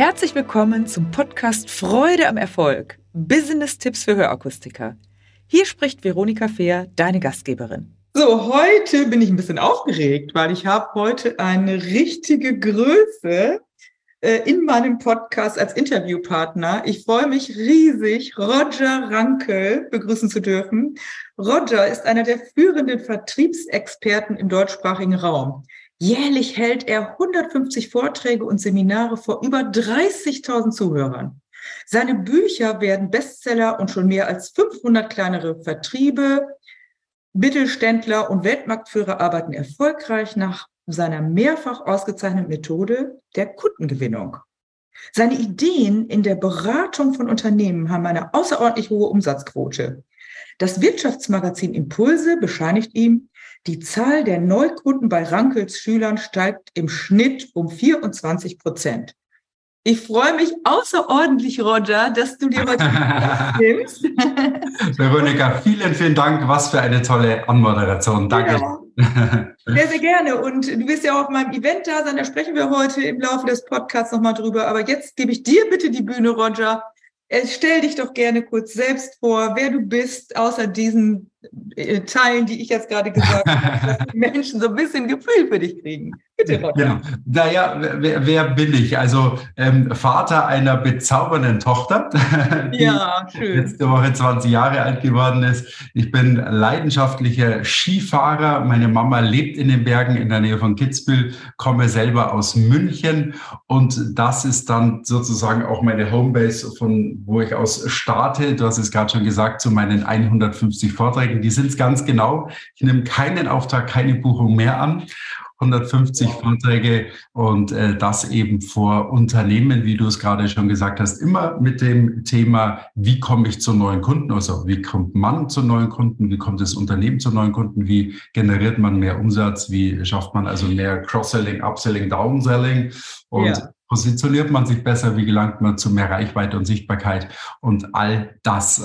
Herzlich willkommen zum Podcast Freude am Erfolg. Business-Tipps für Hörakustiker. Hier spricht Veronika Fehr, deine Gastgeberin. So, heute bin ich ein bisschen aufgeregt, weil ich habe heute eine richtige Größe äh, in meinem Podcast als Interviewpartner. Ich freue mich riesig, Roger Rankel begrüßen zu dürfen. Roger ist einer der führenden Vertriebsexperten im deutschsprachigen Raum. Jährlich hält er 150 Vorträge und Seminare vor über 30.000 Zuhörern. Seine Bücher werden Bestseller und schon mehr als 500 kleinere Vertriebe, Mittelständler und Weltmarktführer arbeiten erfolgreich nach seiner mehrfach ausgezeichneten Methode der Kundengewinnung. Seine Ideen in der Beratung von Unternehmen haben eine außerordentlich hohe Umsatzquote. Das Wirtschaftsmagazin Impulse bescheinigt ihm, die Zahl der Neukunden bei Rankels Schülern steigt im Schnitt um 24 Prozent. Ich freue mich außerordentlich, Roger, dass du dir heute nimmst. Veronika, vielen, vielen Dank. Was für eine tolle Anmoderation. Danke. Ja. Sehr, sehr gerne. Und du bist ja auch auf meinem Event da sein. Da sprechen wir heute im Laufe des Podcasts nochmal drüber. Aber jetzt gebe ich dir bitte die Bühne, Roger. Äh, stell dich doch gerne kurz selbst vor, wer du bist, außer diesen Teilen, die ich jetzt gerade gesagt habe, dass die Menschen so ein bisschen Gefühl für dich kriegen. Bitte, Roger. Genau. Naja, wer, wer bin ich? Also ähm, Vater einer bezaubernden Tochter, die ja, schön. letzte Woche 20 Jahre alt geworden ist. Ich bin leidenschaftlicher Skifahrer. Meine Mama lebt in den Bergen in der Nähe von Kitzbühel, komme selber aus München und das ist dann sozusagen auch meine Homebase, von wo ich aus starte. Du hast es gerade schon gesagt, zu meinen 150 Vorträgen. Die sind es ganz genau. Ich nehme keinen Auftrag, keine Buchung mehr an. 150 Vorträge und äh, das eben vor Unternehmen, wie du es gerade schon gesagt hast, immer mit dem Thema, wie komme ich zu neuen Kunden, also wie kommt man zu neuen Kunden, wie kommt das Unternehmen zu neuen Kunden, wie generiert man mehr Umsatz, wie schafft man also mehr Cross-Selling, Upselling, Downselling und ja. positioniert man sich besser, wie gelangt man zu mehr Reichweite und Sichtbarkeit und all das.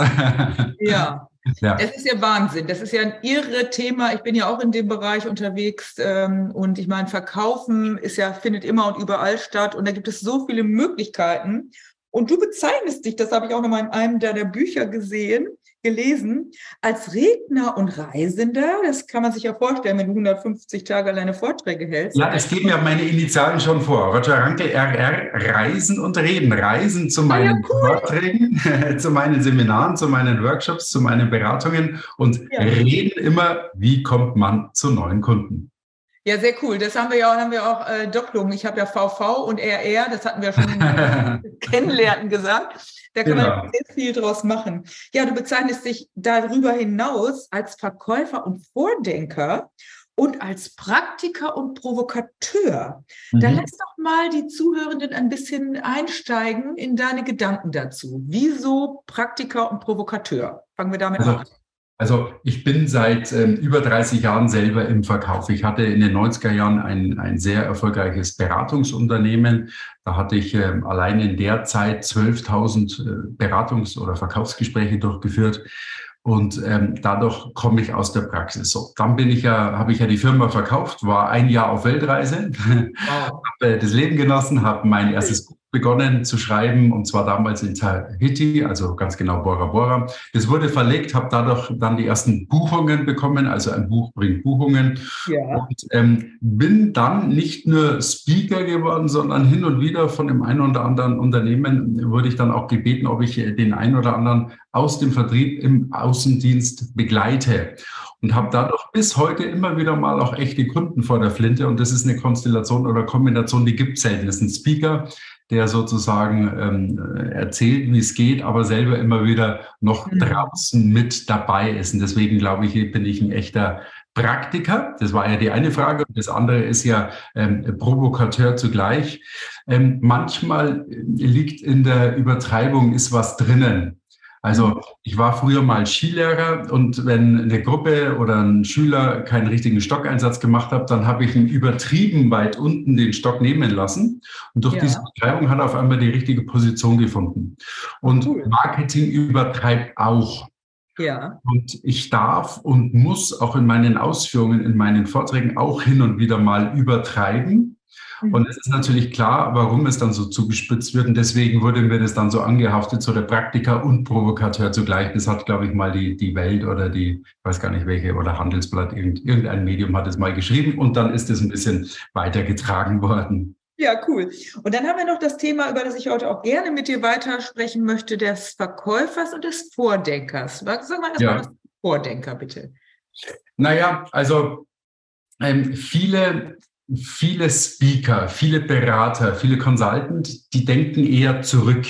Ja. Ja. Das ist ja Wahnsinn. Das ist ja ein irre Thema. Ich bin ja auch in dem Bereich unterwegs ähm, und ich meine, Verkaufen ist ja, findet immer und überall statt und da gibt es so viele Möglichkeiten. Und du bezeichnest dich, das habe ich auch nochmal in einem deiner Bücher gesehen, gelesen, als Redner und Reisender. Das kann man sich ja vorstellen, wenn du 150 Tage alleine Vorträge hältst. Ja, es geben ja meine Initialen schon vor. Roger Ranke, RR, Reisen und Reden. Reisen zu meinen ah, ja, cool. Vorträgen, zu meinen Seminaren, zu meinen Workshops, zu meinen Beratungen und ja. reden immer, wie kommt man zu neuen Kunden. Ja, sehr cool. Das haben wir ja haben wir auch äh, Doppelung. Ich habe ja VV und RR, das hatten wir schon kennenlernen gesagt. Da kann genau. man sehr viel draus machen. Ja, du bezeichnest dich darüber hinaus als Verkäufer und Vordenker und als Praktiker und Provokateur. Mhm. Da lass doch mal die Zuhörenden ein bisschen einsteigen in deine Gedanken dazu. Wieso Praktiker und Provokateur? Fangen wir damit also, an. Also ich bin seit ähm, über 30 Jahren selber im Verkauf. Ich hatte in den 90er Jahren ein, ein sehr erfolgreiches Beratungsunternehmen. Da hatte ich ähm, allein in der Zeit 12.000 äh, Beratungs- oder Verkaufsgespräche durchgeführt. Und ähm, dadurch komme ich aus der Praxis. So, dann bin ich ja, habe ich ja die Firma verkauft, war ein Jahr auf Weltreise, wow. habe das Leben genossen, habe mein erstes Buch begonnen zu schreiben und zwar damals in Tahiti, also ganz genau Bora Bora. Das wurde verlegt, habe dadurch dann die ersten Buchungen bekommen, also ein Buch bringt Buchungen ja. und ähm, bin dann nicht nur Speaker geworden, sondern hin und wieder von dem einen oder anderen Unternehmen wurde ich dann auch gebeten, ob ich den einen oder anderen aus dem Vertrieb im Außendienst begleite und habe dadurch bis heute immer wieder mal auch echte Kunden vor der Flinte. Und das ist eine Konstellation oder Kombination, die gibt es selten. Das ist ein Speaker, der sozusagen ähm, erzählt, wie es geht, aber selber immer wieder noch mhm. draußen mit dabei ist. Und deswegen glaube ich, bin ich ein echter Praktiker. Das war ja die eine Frage. Das andere ist ja ähm, Provokateur zugleich. Ähm, manchmal liegt in der Übertreibung ist was drinnen. Also ich war früher mal Skilehrer und wenn eine Gruppe oder ein Schüler keinen richtigen Stockeinsatz gemacht hat, dann habe ich ihn übertrieben weit unten den Stock nehmen lassen. Und durch ja. diese Übertreibung hat er auf einmal die richtige Position gefunden. Und cool. Marketing übertreibt auch. Ja. Und ich darf und muss auch in meinen Ausführungen, in meinen Vorträgen auch hin und wieder mal übertreiben. Mhm. Und es ist natürlich klar, warum es dann so zugespitzt wird. Und deswegen wurde mir das dann so angehaftet, so der Praktiker und Provokateur zugleich. Das hat, glaube ich, mal die, die Welt oder die, ich weiß gar nicht welche, oder Handelsblatt, irgendein Medium hat es mal geschrieben. Und dann ist es ein bisschen weitergetragen worden. Ja, cool. Und dann haben wir noch das Thema, über das ich heute auch gerne mit dir weitersprechen möchte, des Verkäufers und des Vordenkers. Sag mal erstmal ja. das Vordenker, bitte. Naja, also ähm, viele, viele Speaker, viele Berater, viele Consultant, die denken eher zurück.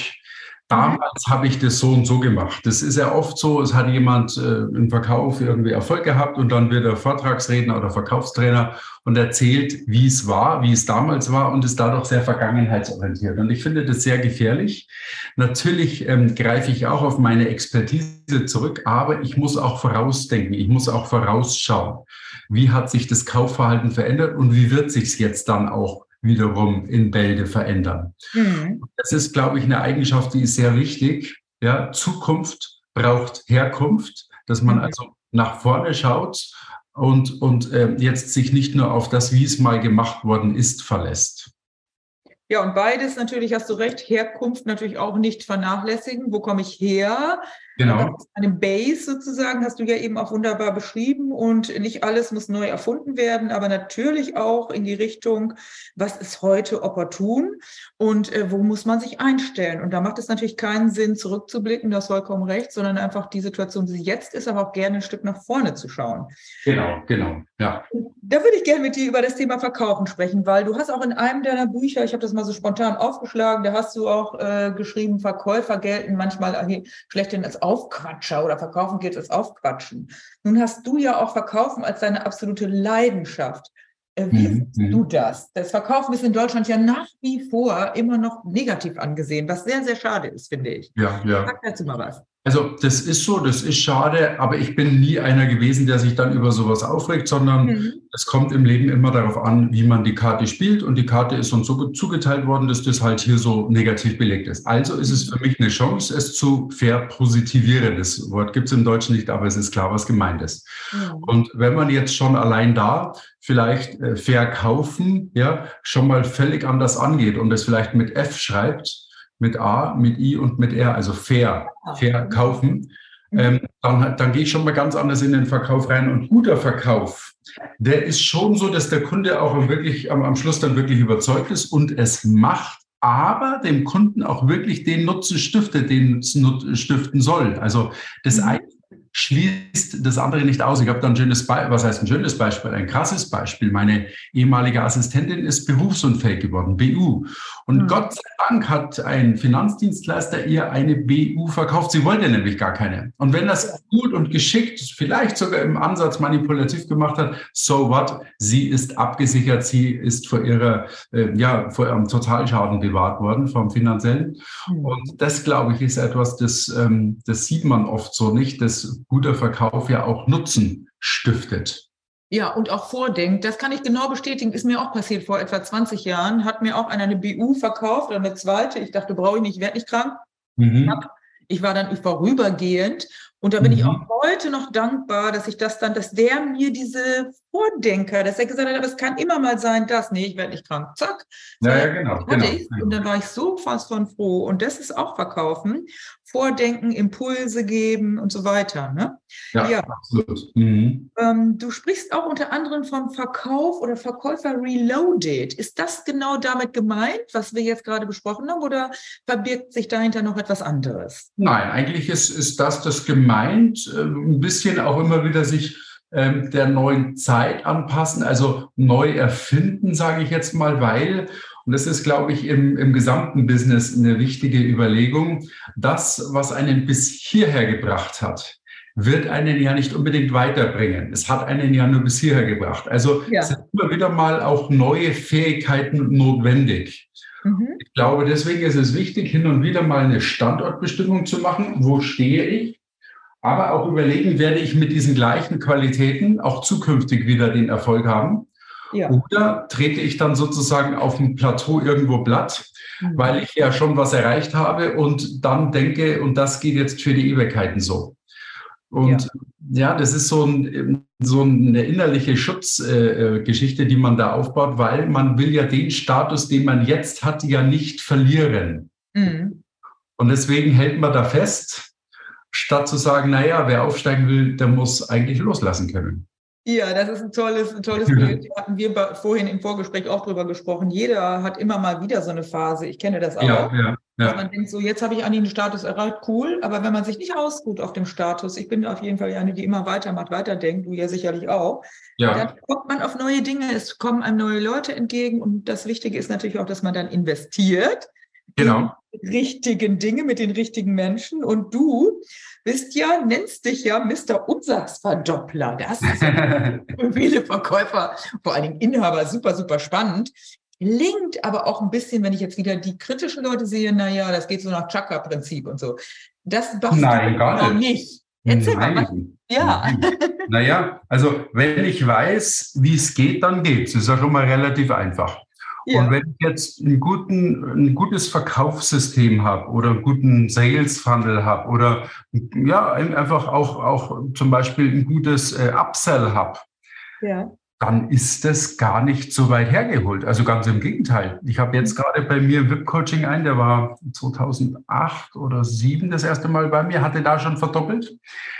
Damals habe ich das so und so gemacht. Das ist ja oft so, es hat jemand äh, im Verkauf irgendwie Erfolg gehabt und dann wird er Vortragsredner oder Verkaufstrainer und erzählt, wie es war, wie es damals war und ist dadurch sehr vergangenheitsorientiert. Und ich finde das sehr gefährlich. Natürlich ähm, greife ich auch auf meine Expertise zurück, aber ich muss auch vorausdenken, ich muss auch vorausschauen. Wie hat sich das Kaufverhalten verändert und wie wird sich es jetzt dann auch wiederum in Bälde verändern. Mhm. Das ist, glaube ich, eine Eigenschaft, die ist sehr wichtig. Ja, Zukunft braucht Herkunft, dass man mhm. also nach vorne schaut und, und äh, jetzt sich nicht nur auf das, wie es mal gemacht worden ist, verlässt. Ja, und beides natürlich hast du recht, Herkunft natürlich auch nicht vernachlässigen. Wo komme ich her? Genau. Eine Base sozusagen hast du ja eben auch wunderbar beschrieben und nicht alles muss neu erfunden werden, aber natürlich auch in die Richtung, was ist heute opportun und äh, wo muss man sich einstellen? Und da macht es natürlich keinen Sinn, zurückzublicken, du hast vollkommen recht, sondern einfach die Situation, sie jetzt ist, aber auch gerne ein Stück nach vorne zu schauen. Genau, genau, ja. Da würde ich gerne mit dir über das Thema Verkaufen sprechen, weil du hast auch in einem deiner Bücher, ich habe das mal so spontan aufgeschlagen, da hast du auch äh, geschrieben, Verkäufer gelten manchmal schlechthin als Aufquatscher oder Verkaufen geht als Aufquatschen. Nun hast du ja auch Verkaufen als deine absolute Leidenschaft. Äh, wie mhm. siehst du das? Das Verkaufen ist in Deutschland ja nach wie vor immer noch negativ angesehen, was sehr, sehr schade ist, finde ich. Ja, ja. Sag dazu mal was. Also das ist so, das ist schade, aber ich bin nie einer gewesen, der sich dann über sowas aufregt, sondern mhm. es kommt im Leben immer darauf an, wie man die Karte spielt und die Karte ist uns so zugeteilt worden, dass das halt hier so negativ belegt ist. Also ist es für mich eine Chance, es zu verpositivieren. Das Wort gibt es im Deutschen nicht, aber es ist klar, was gemeint ist. Mhm. Und wenn man jetzt schon allein da vielleicht äh, verkaufen, ja, schon mal völlig anders angeht und es vielleicht mit F schreibt, mit A, mit I und mit R, also fair, fair kaufen, mhm. ähm, dann, dann gehe ich schon mal ganz anders in den Verkauf rein. Und guter Verkauf, der ist schon so, dass der Kunde auch wirklich am, am Schluss dann wirklich überzeugt ist und es macht, aber dem Kunden auch wirklich den Nutzen stiftet, den es stiften soll. Also das mhm. eine schließt das andere nicht aus. Ich habe da ein schönes Beispiel, was heißt ein schönes Beispiel, ein krasses Beispiel. Meine ehemalige Assistentin ist berufsunfähig geworden, BU. Und mhm. Gott sei Dank hat ein Finanzdienstleister ihr eine BU verkauft. Sie wollte nämlich gar keine. Und wenn das gut und geschickt, vielleicht sogar im Ansatz manipulativ gemacht hat, so what? Sie ist abgesichert. Sie ist vor ihrer, äh, ja, vor ihrem Totalschaden bewahrt worden vom finanziellen. Mhm. Und das, glaube ich, ist etwas, das, ähm, das sieht man oft so nicht, dass guter Verkauf ja auch Nutzen stiftet. Ja, und auch vordenkt. Das kann ich genau bestätigen. Ist mir auch passiert vor etwa 20 Jahren. Hat mir auch einer eine BU verkauft oder eine zweite. Ich dachte, brauche ich nicht, werde nicht krank. Mhm. Ich war dann vorübergehend und da bin mhm. ich auch heute noch dankbar, dass ich das dann, dass der mir diese Vordenker, dass er gesagt hat, aber es kann immer mal sein, dass, nee, ich werde nicht krank, zack. Ja, ja genau. genau. Ich, und dann war ich so fast von froh. Und das ist auch Verkaufen. Vordenken, Impulse geben und so weiter. Ne? Ja, ja, absolut. Mhm. Ähm, du sprichst auch unter anderem vom Verkauf oder Verkäufer Reloaded. Ist das genau damit gemeint, was wir jetzt gerade besprochen haben, oder verbirgt sich dahinter noch etwas anderes? Nein, eigentlich ist, ist das das gemeint, äh, ein bisschen auch immer wieder sich ähm, der neuen Zeit anpassen, also neu erfinden, sage ich jetzt mal, weil, und das ist, glaube ich, im, im gesamten Business eine wichtige Überlegung, das, was einen bis hierher gebracht hat, wird einen ja nicht unbedingt weiterbringen. Es hat einen ja nur bis hierher gebracht. Also ja. es sind immer wieder mal auch neue Fähigkeiten notwendig. Mhm. Ich glaube, deswegen ist es wichtig, hin und wieder mal eine Standortbestimmung zu machen. Wo stehe ich? aber auch überlegen, werde ich mit diesen gleichen Qualitäten auch zukünftig wieder den Erfolg haben? Ja. Oder trete ich dann sozusagen auf dem Plateau irgendwo platt, mhm. weil ich ja schon was erreicht habe und dann denke, und das geht jetzt für die Ewigkeiten so. Und ja. ja, das ist so, ein, so eine innerliche Schutzgeschichte, äh, die man da aufbaut, weil man will ja den Status, den man jetzt hat, ja nicht verlieren. Mhm. Und deswegen hält man da fest, statt zu sagen, naja, wer aufsteigen will, der muss eigentlich loslassen können. Ja, das ist ein tolles, ein tolles Bild. Da hatten wir vorhin im Vorgespräch auch drüber gesprochen. Jeder hat immer mal wieder so eine Phase. Ich kenne das auch. Ja, ja, ja. Man denkt so, jetzt habe ich an den Status erreicht, cool. Aber wenn man sich nicht ausruht auf dem Status, ich bin auf jeden Fall eine, die immer weitermacht, weiterdenkt, du ja sicherlich auch, ja. dann kommt man auf neue Dinge, es kommen einem neue Leute entgegen. Und das Wichtige ist natürlich auch, dass man dann investiert. Genau. In richtigen Dinge mit den richtigen Menschen. Und du bist ja, nennst dich ja Mr. Umsatzverdoppler. Das ist für viele Verkäufer, vor allen Dingen Inhaber, super, super spannend. Linkt aber auch ein bisschen, wenn ich jetzt wieder die kritischen Leute sehe, naja, das geht so nach Chakra-Prinzip und so. Das machst Nein, gar nicht. nicht. Erzähl Nein. mal. Ja. Naja, also wenn ich weiß, wie es geht, dann geht es. Ist ja schon mal relativ einfach. Ja. Und wenn ich jetzt guten, ein gutes Verkaufssystem habe oder einen guten Sales Funnel habe oder ja, einfach auch, auch zum Beispiel ein gutes äh, Upsell habe, ja dann ist das gar nicht so weit hergeholt. Also ganz im Gegenteil. Ich habe jetzt mhm. gerade bei mir VIP-Coaching ein, der war 2008 oder 2007 das erste Mal bei mir, hatte da schon verdoppelt.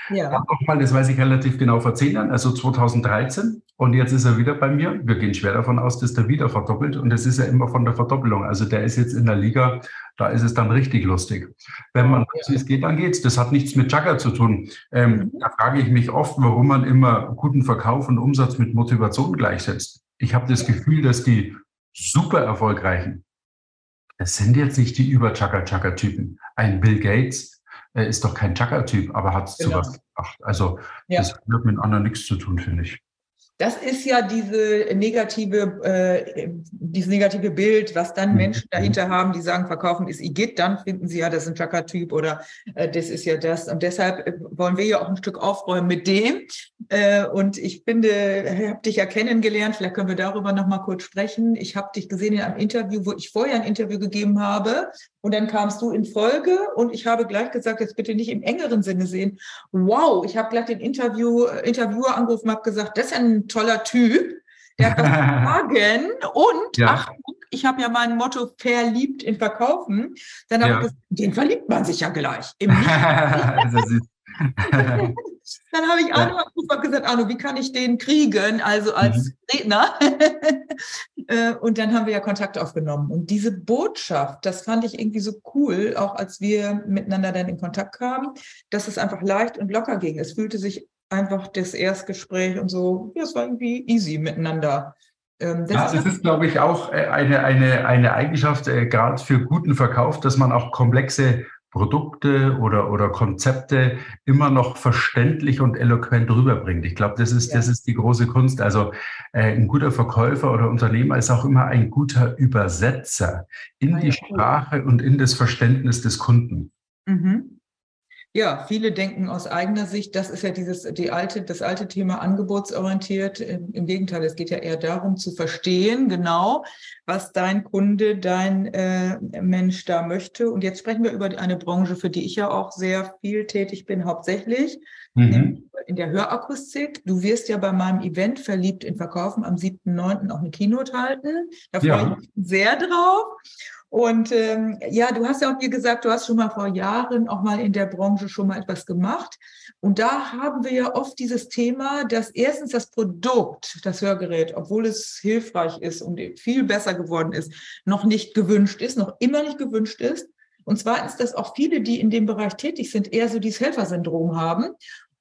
Ja. Nochmal, das weiß ich relativ genau vor zehn Jahren, also 2013. Und jetzt ist er wieder bei mir. Wir gehen schwer davon aus, dass der wieder verdoppelt. Und das ist ja immer von der Verdoppelung. Also der ist jetzt in der Liga da ist es dann richtig lustig. Wenn man weiß, wie es geht, dann geht's. Das hat nichts mit Jugger zu tun. Ähm, mhm. da frage ich mich oft, warum man immer guten Verkauf und Umsatz mit Motivation gleichsetzt. Ich habe das Gefühl, dass die super erfolgreichen, das sind jetzt nicht die über Chugger Typen. Ein Bill Gates äh, ist doch kein Chugger Typ, aber hat es genau. zu was gebracht. Also ja. das hat mit anderen nichts zu tun, finde ich. Das ist ja diese negative, äh, dieses negative Bild, was dann mhm. Menschen dahinter haben, die sagen, verkaufen ist Igitt, dann finden sie ja, das ist ein Chaka-Typ oder äh, das ist ja das. Und deshalb äh, wollen wir ja auch ein Stück aufräumen mit dem. Äh, und ich finde, ich habe dich ja kennengelernt, vielleicht können wir darüber nochmal kurz sprechen. Ich habe dich gesehen in einem Interview, wo ich vorher ein Interview gegeben habe und dann kamst du in Folge und ich habe gleich gesagt, jetzt bitte nicht im engeren Sinne sehen. Wow, ich habe gleich den Interview, äh, Interviewer angerufen, habe gesagt, das ist ein toller Typ. Der hat was sagen und ja. Achtung, ich habe ja mein Motto verliebt in Verkaufen. Dann habe ja. ich gesagt, den verliebt man sich ja gleich. Dann habe ich Arno und gesagt, Arno, wie kann ich den kriegen? Also als mhm. Redner. Äh, und dann haben wir ja Kontakt aufgenommen. Und diese Botschaft, das fand ich irgendwie so cool, auch als wir miteinander dann in Kontakt kamen, dass es einfach leicht und locker ging. Es fühlte sich einfach das Erstgespräch und so, ja, es war irgendwie easy miteinander. Ähm, das ja, ist, ist, glaube ich, auch äh, eine, eine, eine Eigenschaft, äh, gerade für guten Verkauf, dass man auch komplexe Produkte oder, oder Konzepte immer noch verständlich und eloquent rüberbringt. Ich glaube, das ist, ja. das ist die große Kunst. Also äh, ein guter Verkäufer oder Unternehmer ist auch immer ein guter Übersetzer in ah, die Sprache und in das Verständnis des Kunden. Mhm. Ja, viele denken aus eigener Sicht, das ist ja dieses, die alte, das alte Thema angebotsorientiert. Im Gegenteil, es geht ja eher darum zu verstehen, genau, was dein Kunde, dein äh, Mensch da möchte. Und jetzt sprechen wir über eine Branche, für die ich ja auch sehr viel tätig bin, hauptsächlich mhm. In der Hörakustik. Du wirst ja bei meinem Event verliebt in Verkaufen am 7.9. auch eine Keynote halten. Da freue ja. ich mich sehr drauf. Und ähm, ja, du hast ja auch mir gesagt, du hast schon mal vor Jahren auch mal in der Branche schon mal etwas gemacht. Und da haben wir ja oft dieses Thema, dass erstens das Produkt, das Hörgerät, obwohl es hilfreich ist und viel besser geworden ist, noch nicht gewünscht ist, noch immer nicht gewünscht ist. Und zweitens, dass auch viele, die in dem Bereich tätig sind, eher so dieses Helfersyndrom haben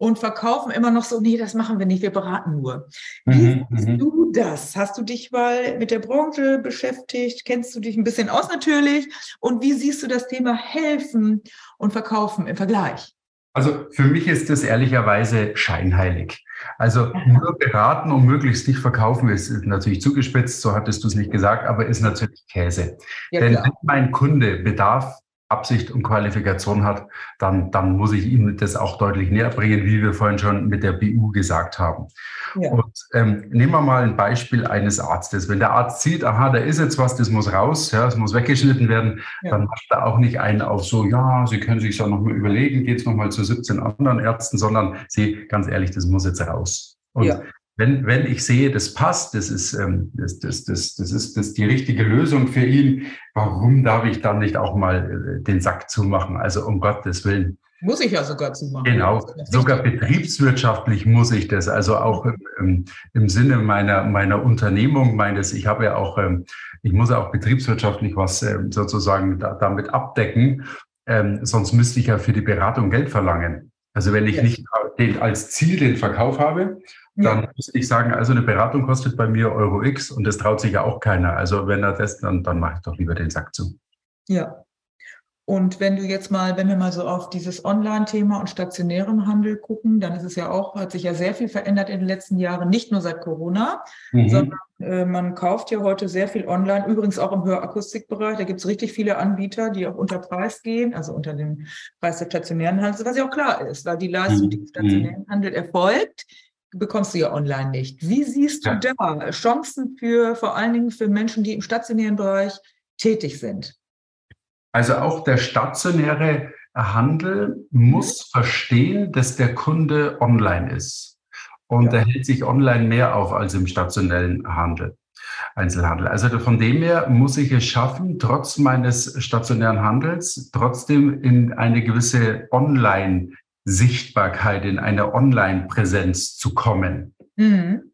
und verkaufen immer noch so, nee, das machen wir nicht, wir beraten nur. Wie mhm, siehst mhm. du das? Hast du dich mal mit der Branche beschäftigt? Kennst du dich ein bisschen aus natürlich? Und wie siehst du das Thema helfen und verkaufen im Vergleich? Also für mich ist das ehrlicherweise scheinheilig. Also nur beraten und möglichst nicht verkaufen ist natürlich zugespitzt, so hattest du es nicht gesagt, aber ist natürlich Käse. Ja, Denn wenn mein Kunde Bedarf Absicht und Qualifikation hat, dann, dann muss ich ihm das auch deutlich näher bringen, wie wir vorhin schon mit der BU gesagt haben. Ja. Und ähm, nehmen wir mal ein Beispiel eines Arztes. Wenn der Arzt sieht, aha, da ist jetzt was, das muss raus, ja, es muss weggeschnitten werden, ja. dann macht er auch nicht einen auf so, ja, Sie können sich ja noch mal überlegen, geht es noch mal zu 17 anderen Ärzten, sondern Sie, ganz ehrlich, das muss jetzt raus. Und ja wenn, wenn ich sehe, das passt, das ist, ähm, das, das, das, das ist das die richtige Lösung für ihn, warum darf ich dann nicht auch mal äh, den Sack zumachen? Also um Gottes Willen. Muss ich ja sogar zumachen. Genau, sogar betriebswirtschaftlich muss ich das. Also auch im, im Sinne meiner, meiner Unternehmung, meines, ich habe ja auch, ähm, ich muss ja auch betriebswirtschaftlich was ähm, sozusagen da, damit abdecken. Ähm, sonst müsste ich ja für die Beratung Geld verlangen. Also wenn ich ja. nicht den, als Ziel den Verkauf habe, dann ja. muss ich sagen, also eine Beratung kostet bei mir Euro X und das traut sich ja auch keiner. Also wenn er das, dann, dann mache ich doch lieber den Sack zu. Ja. Und wenn du jetzt mal, wenn wir mal so auf dieses Online-Thema und stationären Handel gucken, dann ist es ja auch, hat sich ja sehr viel verändert in den letzten Jahren, nicht nur seit Corona, mhm. sondern äh, man kauft ja heute sehr viel online, übrigens auch im Hörakustikbereich. Da gibt es richtig viele Anbieter, die auch unter Preis gehen, also unter dem Preis des stationären Handels, was ja auch klar ist, weil die Leistung, die im mhm. stationären Handel erfolgt, bekommst du ja online nicht. Wie siehst du ja. da Chancen für vor allen Dingen für Menschen, die im stationären Bereich tätig sind? Also auch der stationäre Handel muss mhm. verstehen, dass der Kunde online ist. Und ja. er hält sich online mehr auf als im stationellen Handel. Einzelhandel. Also von dem her muss ich es schaffen, trotz meines stationären Handels trotzdem in eine gewisse Online- Sichtbarkeit, in eine Online-Präsenz zu kommen. Mhm.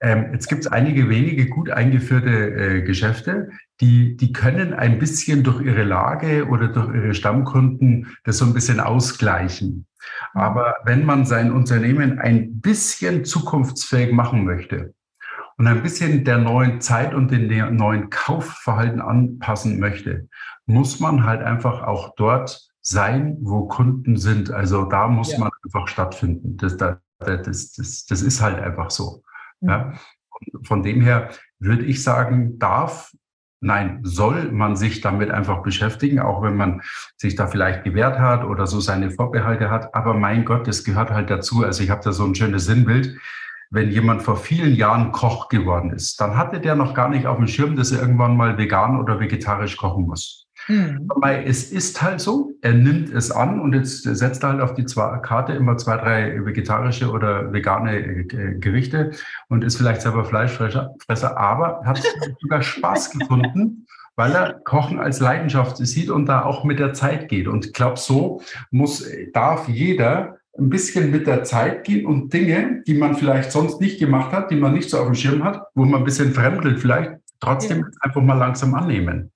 Ähm, jetzt gibt es einige wenige gut eingeführte äh, Geschäfte, die, die können ein bisschen durch ihre Lage oder durch ihre Stammkunden das so ein bisschen ausgleichen. Mhm. Aber wenn man sein Unternehmen ein bisschen zukunftsfähig machen möchte und ein bisschen der neuen Zeit und den neuen Kaufverhalten anpassen möchte, muss man halt einfach auch dort sein, wo Kunden sind. Also da muss ja. man einfach stattfinden. Das, das, das, das, ist halt einfach so. Mhm. Ja. Von dem her würde ich sagen, darf, nein, soll man sich damit einfach beschäftigen, auch wenn man sich da vielleicht gewehrt hat oder so seine Vorbehalte hat. Aber mein Gott, das gehört halt dazu. Also ich habe da so ein schönes Sinnbild. Wenn jemand vor vielen Jahren Koch geworden ist, dann hatte der noch gar nicht auf dem Schirm, dass er irgendwann mal vegan oder vegetarisch kochen muss. Mhm. Aber es ist halt so, er nimmt es an und jetzt setzt er halt auf die Karte immer zwei, drei vegetarische oder vegane äh, Gerichte und ist vielleicht selber Fleischfresser, aber hat sogar Spaß gefunden, weil er Kochen als Leidenschaft sieht und da auch mit der Zeit geht. Und ich glaube, so muss, darf jeder ein bisschen mit der Zeit gehen und Dinge, die man vielleicht sonst nicht gemacht hat, die man nicht so auf dem Schirm hat, wo man ein bisschen fremdelt vielleicht, trotzdem ja. einfach mal langsam annehmen.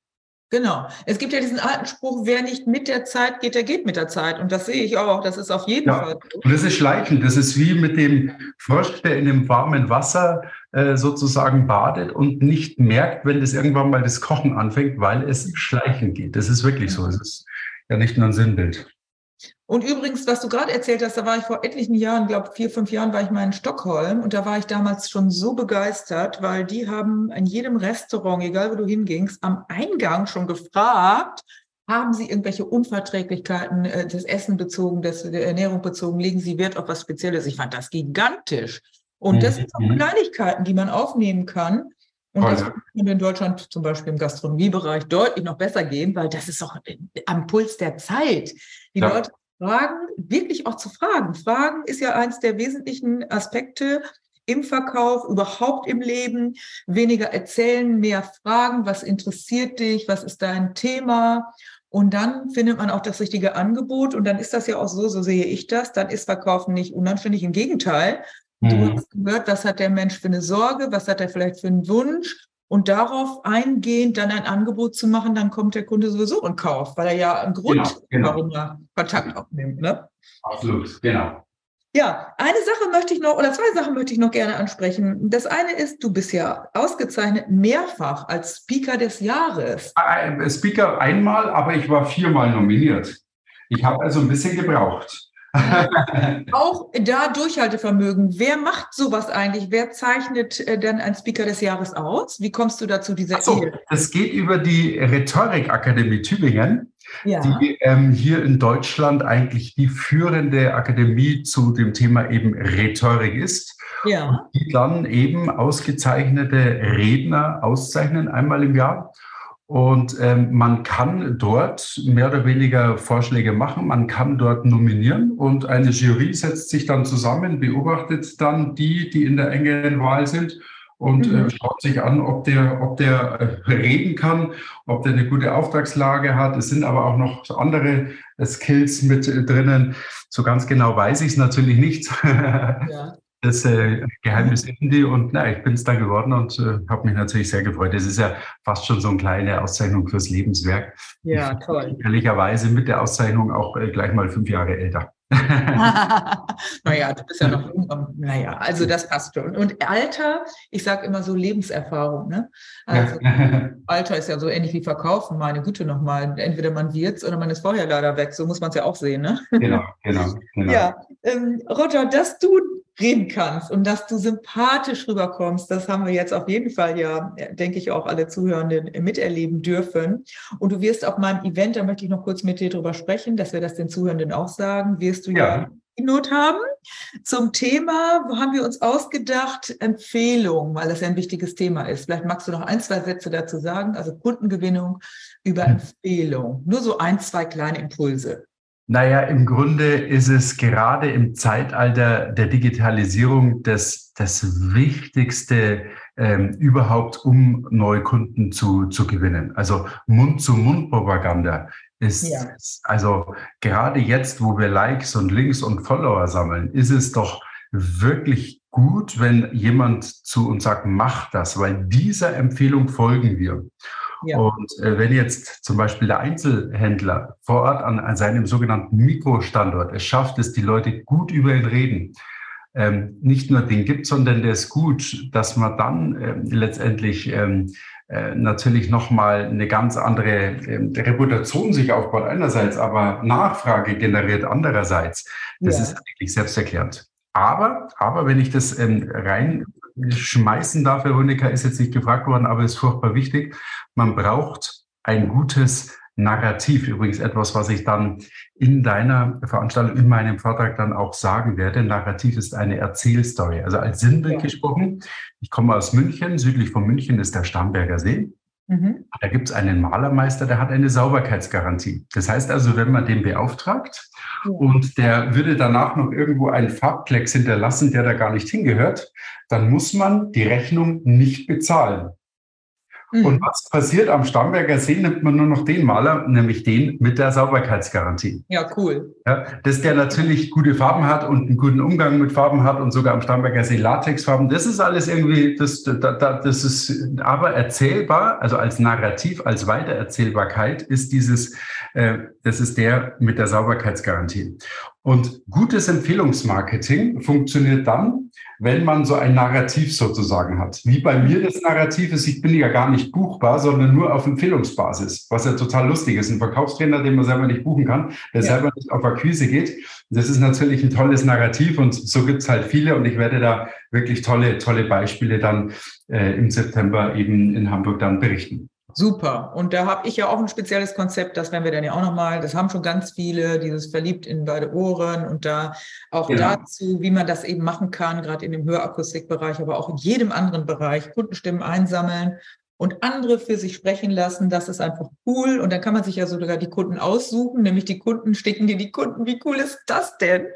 Genau. Es gibt ja diesen alten Spruch, wer nicht mit der Zeit geht, der geht mit der Zeit. Und das sehe ich auch. Das ist auf jeden ja. Fall. Und das ist schleichend. Das ist wie mit dem Frosch, der in dem warmen Wasser äh, sozusagen badet und nicht merkt, wenn das irgendwann mal das Kochen anfängt, weil es schleichend geht. Das ist wirklich so. Es ist ja nicht nur ein Sinnbild. Und übrigens, was du gerade erzählt hast, da war ich vor etlichen Jahren, glaube vier, fünf Jahren war ich mal in Stockholm und da war ich damals schon so begeistert, weil die haben in jedem Restaurant, egal wo du hingingst, am Eingang schon gefragt, haben Sie irgendwelche Unverträglichkeiten äh, des Essen bezogen, des, der Ernährung bezogen, legen Sie Wert auf was Spezielles? Ich fand das gigantisch. Und das sind auch mhm. Kleinigkeiten, die man aufnehmen kann. Und das würde in Deutschland zum Beispiel im Gastronomiebereich deutlich noch besser gehen, weil das ist auch am Puls der Zeit. Die ja. Leute Fragen, wirklich auch zu fragen. Fragen ist ja eins der wesentlichen Aspekte im Verkauf, überhaupt im Leben. Weniger erzählen, mehr fragen, was interessiert dich, was ist dein Thema? Und dann findet man auch das richtige Angebot. Und dann ist das ja auch so, so sehe ich das, dann ist Verkaufen nicht unanständig. Im Gegenteil, mhm. du hast gehört, was hat der Mensch für eine Sorge, was hat er vielleicht für einen Wunsch und darauf eingehend dann ein Angebot zu machen, dann kommt der Kunde sowieso in Kauf, weil er ja einen Grund, genau, genau. warum er Kontakt aufnimmt. Ne? Absolut, genau. Ja, eine Sache möchte ich noch, oder zwei Sachen möchte ich noch gerne ansprechen. Das eine ist, du bist ja ausgezeichnet mehrfach als Speaker des Jahres. Speaker einmal, aber ich war viermal nominiert. Ich habe also ein bisschen gebraucht. auch da Durchhaltevermögen. Wer macht sowas eigentlich? Wer zeichnet äh, denn ein Speaker des Jahres aus? Wie kommst du dazu, dieser so, Das geht über die Rhetorikakademie Tübingen. ja. die ähm, hier in Deutschland eigentlich die führende Akademie zu dem Thema eben Rhetorik ist. Ja. die dann eben ausgezeichnete Redner auszeichnen einmal im Jahr. Und ähm, man kann dort mehr oder weniger Vorschläge machen, man kann dort nominieren und eine Jury setzt sich dann zusammen, beobachtet dann die, die in der engeren Wahl sind und äh, mhm. äh, schaut sich an, ob der, ob der äh, reden kann, ob der eine gute Auftragslage hat. Es sind aber auch noch andere äh, Skills mit drinnen. So ganz genau weiß ich es natürlich nicht. Ja das äh, Geheimnis Indie und na, ich bin es dann geworden und äh, habe mich natürlich sehr gefreut. Das ist ja fast schon so eine kleine Auszeichnung fürs Lebenswerk. Ja, toll. Ehrlicherweise mit der Auszeichnung auch äh, gleich mal fünf Jahre älter. naja, du bist ja noch Naja, also das passt schon. Und Alter, ich sage immer so Lebenserfahrung. Ne? Also Alter ist ja so ähnlich wie Verkaufen, meine Güte nochmal. Entweder man wird's oder man ist vorher leider weg. So muss man es ja auch sehen. Ne? Genau, genau, genau. Ja, ähm, Roger, dass du reden kannst und dass du sympathisch rüberkommst. Das haben wir jetzt auf jeden Fall ja, denke ich, auch alle Zuhörenden miterleben dürfen. Und du wirst auf meinem Event, da möchte ich noch kurz mit dir drüber sprechen, dass wir das den Zuhörenden auch sagen, wirst du ja, ja Keynote haben zum Thema, wo haben wir uns ausgedacht, Empfehlung, weil das ja ein wichtiges Thema ist. Vielleicht magst du noch ein, zwei Sätze dazu sagen, also Kundengewinnung über hm. Empfehlung. Nur so ein, zwei kleine Impulse. Naja, im Grunde ist es gerade im Zeitalter der Digitalisierung das, das Wichtigste ähm, überhaupt, um neue Kunden zu, zu gewinnen. Also Mund-zu-Mund-Propaganda ist, ja. also gerade jetzt, wo wir Likes und Links und Follower sammeln, ist es doch wirklich gut, wenn jemand zu uns sagt, mach das, weil dieser Empfehlung folgen wir. Ja. Und äh, wenn jetzt zum Beispiel der Einzelhändler vor Ort an, an seinem sogenannten Mikrostandort es schafft, dass die Leute gut über ihn reden, ähm, nicht nur den gibt, sondern der ist gut, dass man dann ähm, letztendlich ähm, äh, natürlich nochmal eine ganz andere ähm, Reputation sich aufbaut einerseits, aber Nachfrage generiert andererseits. Das ja. ist eigentlich selbsterklärend. Aber, aber wenn ich das ähm, rein schmeißen darf, Veronika, ist jetzt nicht gefragt worden, aber ist furchtbar wichtig. Man braucht ein gutes Narrativ. Übrigens etwas, was ich dann in deiner Veranstaltung, in meinem Vortrag dann auch sagen werde. Narrativ ist eine Erzählstory. Also als Sinnbild ja. gesprochen. Ich komme aus München. Südlich von München ist der Starnberger See. Mhm. Da gibt es einen Malermeister, der hat eine Sauberkeitsgarantie. Das heißt also, wenn man den beauftragt ja. und der würde danach noch irgendwo einen Farbklecks hinterlassen, der da gar nicht hingehört, dann muss man die Rechnung nicht bezahlen. Mhm. Und was passiert am Starnberger See? Nimmt man nur noch den Maler, nämlich den mit der Sauberkeitsgarantie. Ja, cool. Ja, dass der natürlich gute Farben hat und einen guten Umgang mit Farben hat und sogar am Starnberger See Latexfarben. Das ist alles irgendwie, das, das ist aber erzählbar, also als Narrativ, als Weitererzählbarkeit ist dieses, äh, das ist der mit der Sauberkeitsgarantie. Und gutes Empfehlungsmarketing funktioniert dann, wenn man so ein Narrativ sozusagen hat. Wie bei mir das Narrativ ist, ich bin ja gar nicht buchbar, sondern nur auf Empfehlungsbasis, was ja total lustig ist. Ein Verkaufstrainer, den man selber nicht buchen kann, der ja. selber nicht auf Akquise geht. Das ist natürlich ein tolles Narrativ und so gibt es halt viele und ich werde da wirklich tolle, tolle Beispiele dann äh, im September eben in Hamburg dann berichten. Super. Und da habe ich ja auch ein spezielles Konzept, das werden wir dann ja auch nochmal, das haben schon ganz viele, dieses verliebt in beide Ohren und da auch genau. dazu, wie man das eben machen kann, gerade in dem Hörakustikbereich, aber auch in jedem anderen Bereich, Kundenstimmen einsammeln und andere für sich sprechen lassen. Das ist einfach cool. Und dann kann man sich ja sogar die Kunden aussuchen, nämlich die Kunden sticken dir die Kunden. Wie cool ist das denn?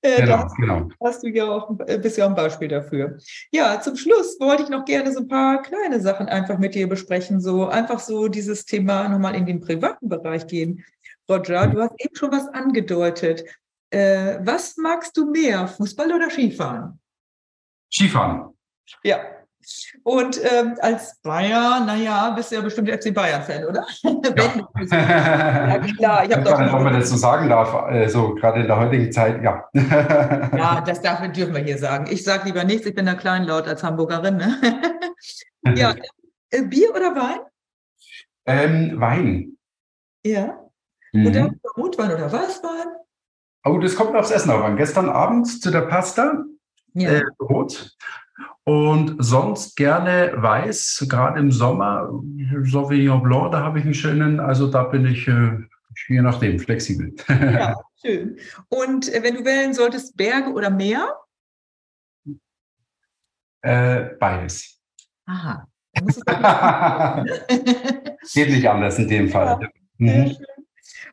Äh, genau, da genau. hast du ja auch ein bisschen ein Beispiel dafür. Ja, zum Schluss wollte ich noch gerne so ein paar kleine Sachen einfach mit dir besprechen. So einfach so dieses Thema nochmal in den privaten Bereich gehen. Roger, du hast eben schon was angedeutet. Äh, was magst du mehr, Fußball oder Skifahren? Skifahren. Ja, und ähm, als Bayern, naja, bist du ja bestimmt FC Bayern-Fan, oder? Ja. ja, klar. Ich habe Wenn man das so sagen darf, äh, so gerade in der heutigen Zeit, ja. ja, das darf, dürfen wir hier sagen. Ich sage lieber nichts, ich bin da kleinlaut als Hamburgerin. Ne? ja, äh, Bier oder Wein? Ähm, Wein. Ja. Mhm. Oder Rotwein oder Weißwein? Oh, das kommt aufs Essen auf an. Gestern Abend zu der Pasta ja. äh, rot und sonst gerne weiß, gerade im Sommer, Sauvignon Blanc, da habe ich einen schönen, also da bin ich, äh, Je nachdem, flexibel. Ja, schön. Und äh, wenn du wählen solltest, Berge oder Meer? Äh, beides. Aha. Geht nicht anders in dem Fall. Ja, mhm.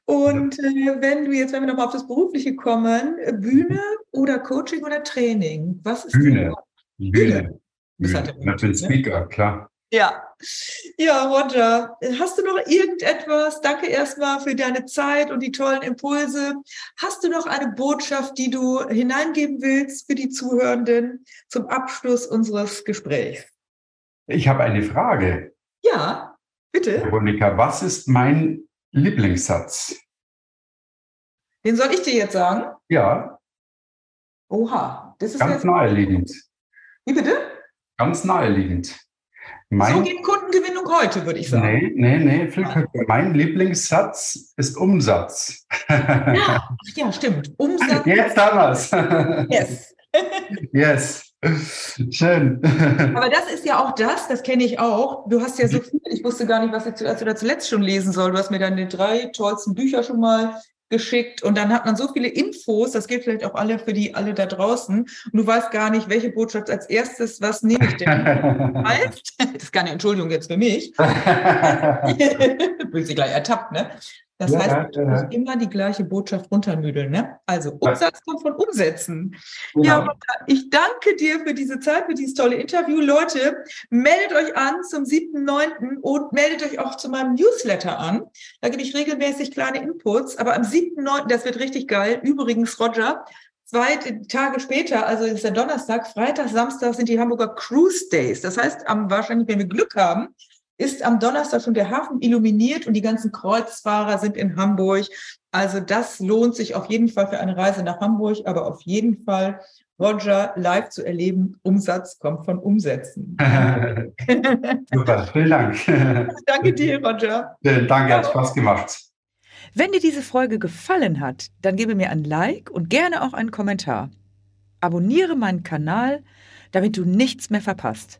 Und äh, wenn du jetzt, wenn wir nochmal auf das Berufliche kommen, Bühne oder Coaching oder Training? Was ist Bühne. Bühne. Bühne. Bühne. Bin Speaker, klar. Ja. Ja, Roger, hast du noch irgendetwas? Danke erstmal für deine Zeit und die tollen Impulse. Hast du noch eine Botschaft, die du hineingeben willst für die Zuhörenden zum Abschluss unseres Gesprächs? Ich habe eine Frage. Ja, bitte. Veronika, was ist mein Lieblingssatz? Den soll ich dir jetzt sagen? Ja. Oha, das ist ganz naheliegend. Wie bitte? Ganz naheliegend. Mein, so geht Kundengewinnung heute, würde ich sagen. Nee, nee, nee. Mein Lieblingssatz ist Umsatz. Ja, ja stimmt. Umsatz. Jetzt haben wir es. Yes. yes. Schön. Aber das ist ja auch das, das kenne ich auch. Du hast ja so viel, ich wusste gar nicht, was ich zuerst oder zuletzt schon lesen soll. Du hast mir deine drei tollsten Bücher schon mal geschickt und dann hat man so viele Infos, das gilt vielleicht auch alle für die alle da draußen und du weißt gar nicht, welche Botschaft als erstes, was nehme ich denn? das ist keine Entschuldigung jetzt für mich. bist sie gleich ertappt, ne? Das ja, heißt, ja, ja. immer die gleiche Botschaft runtermüdeln. Ne? Also Umsatz kommt von Umsetzen. Genau. Ja, ich danke dir für diese Zeit, für dieses tolle Interview. Leute, meldet euch an zum 7.9. und meldet euch auch zu meinem Newsletter an. Da gebe ich regelmäßig kleine Inputs. Aber am 7.9., das wird richtig geil. Übrigens, Roger, zwei Tage später, also ist der Donnerstag, Freitag, Samstag sind die Hamburger Cruise Days. Das heißt, am, wahrscheinlich, wenn wir Glück haben, ist am Donnerstag schon der Hafen illuminiert und die ganzen Kreuzfahrer sind in Hamburg. Also das lohnt sich auf jeden Fall für eine Reise nach Hamburg, aber auf jeden Fall Roger live zu erleben. Umsatz kommt von Umsätzen. Super, vielen Dank. Danke dir, Roger. Danke, hat Spaß gemacht. Wenn dir diese Folge gefallen hat, dann gebe mir ein Like und gerne auch einen Kommentar. Abonniere meinen Kanal, damit du nichts mehr verpasst.